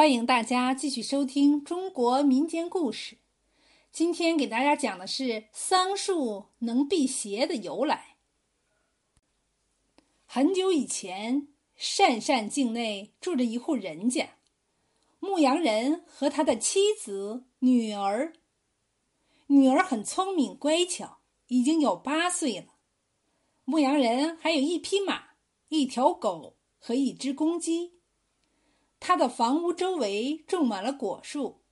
欢迎大家继续收听中国民间故事。今天给大家讲的是桑树能辟邪的由来。很久以前，鄯善境内住着一户人家，牧羊人和他的妻子、女儿。女儿很聪明乖巧，已经有八岁了。牧羊人还有一匹马、一条狗和一只公鸡。他的房屋周围种满了果树。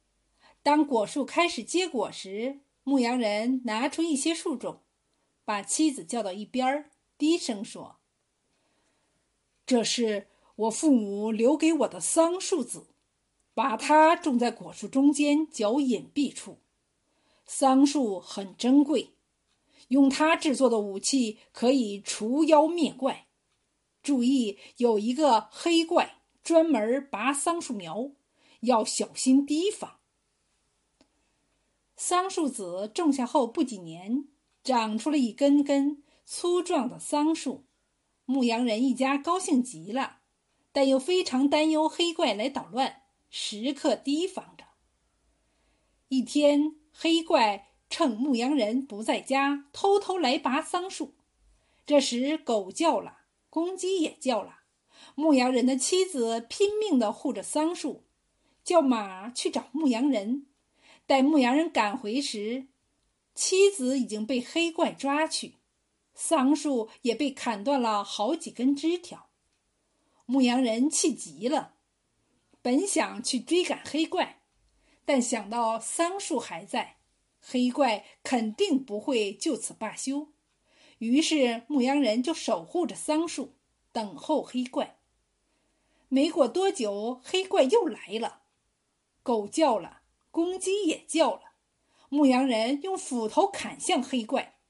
当果树开始结果时，牧羊人拿出一些树种，把妻子叫到一边，低声说：“这是我父母留给我的桑树籽，把它种在果树中间较隐蔽处。桑树很珍贵，用它制作的武器可以除妖灭怪。注意，有一个黑怪。”专门拔桑树苗，要小心提防。桑树子种下后不几年，长出了一根根粗壮的桑树。牧羊人一家高兴极了，但又非常担忧黑怪来捣乱，时刻提防着。一天，黑怪趁牧羊人不在家，偷偷来拔桑树。这时，狗叫了，公鸡也叫了。牧羊人的妻子拼命地护着桑树，叫马去找牧羊人。待牧羊人赶回时，妻子已经被黑怪抓去，桑树也被砍断了好几根枝条。牧羊人气急了，本想去追赶黑怪，但想到桑树还在，黑怪肯定不会就此罢休，于是牧羊人就守护着桑树，等候黑怪。没过多久，黑怪又来了，狗叫了，公鸡也叫了。牧羊人用斧头砍向黑怪，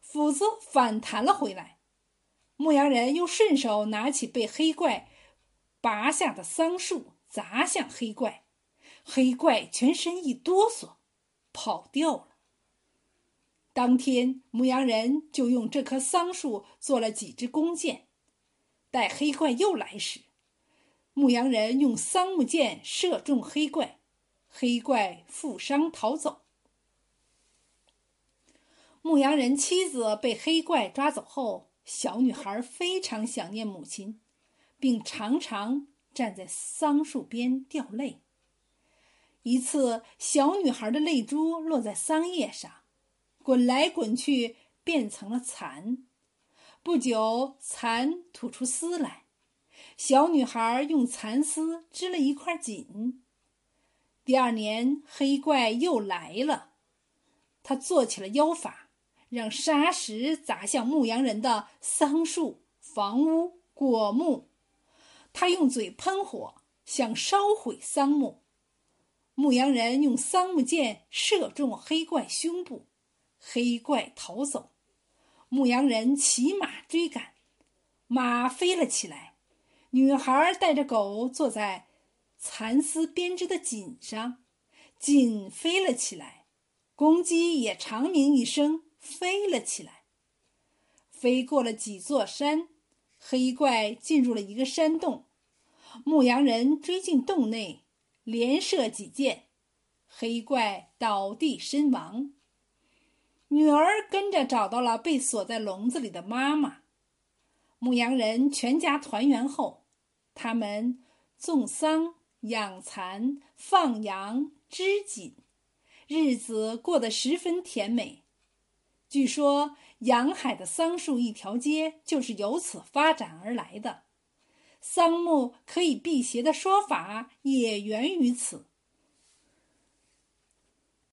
斧子反弹了回来。牧羊人又顺手拿起被黑怪拔下的桑树，砸向黑怪，黑怪全身一哆嗦，跑掉了。当天，牧羊人就用这棵桑树做了几支弓箭，待黑怪又来时。牧羊人用桑木箭射中黑怪，黑怪负伤逃走。牧羊人妻子被黑怪抓走后，小女孩非常想念母亲，并常常站在桑树边掉泪。一次，小女孩的泪珠落在桑叶上，滚来滚去，变成了蚕。不久，蚕吐出丝来。小女孩用蚕丝织了一块锦。第二年，黑怪又来了，他做起了妖法，让沙石砸向牧羊人的桑树、房屋、果木。他用嘴喷火，想烧毁桑木。牧羊人用桑木箭射中黑怪胸部，黑怪逃走。牧羊人骑马追赶，马飞了起来。女孩带着狗坐在蚕丝编织的锦上，锦飞了起来。公鸡也长鸣一声，飞了起来。飞过了几座山，黑怪进入了一个山洞。牧羊人追进洞内，连射几箭，黑怪倒地身亡。女儿跟着找到了被锁在笼子里的妈妈。牧羊人全家团圆后，他们种桑、养蚕、放羊、织锦，日子过得十分甜美。据说，洋海的桑树一条街就是由此发展而来的。桑木可以辟邪的说法也源于此。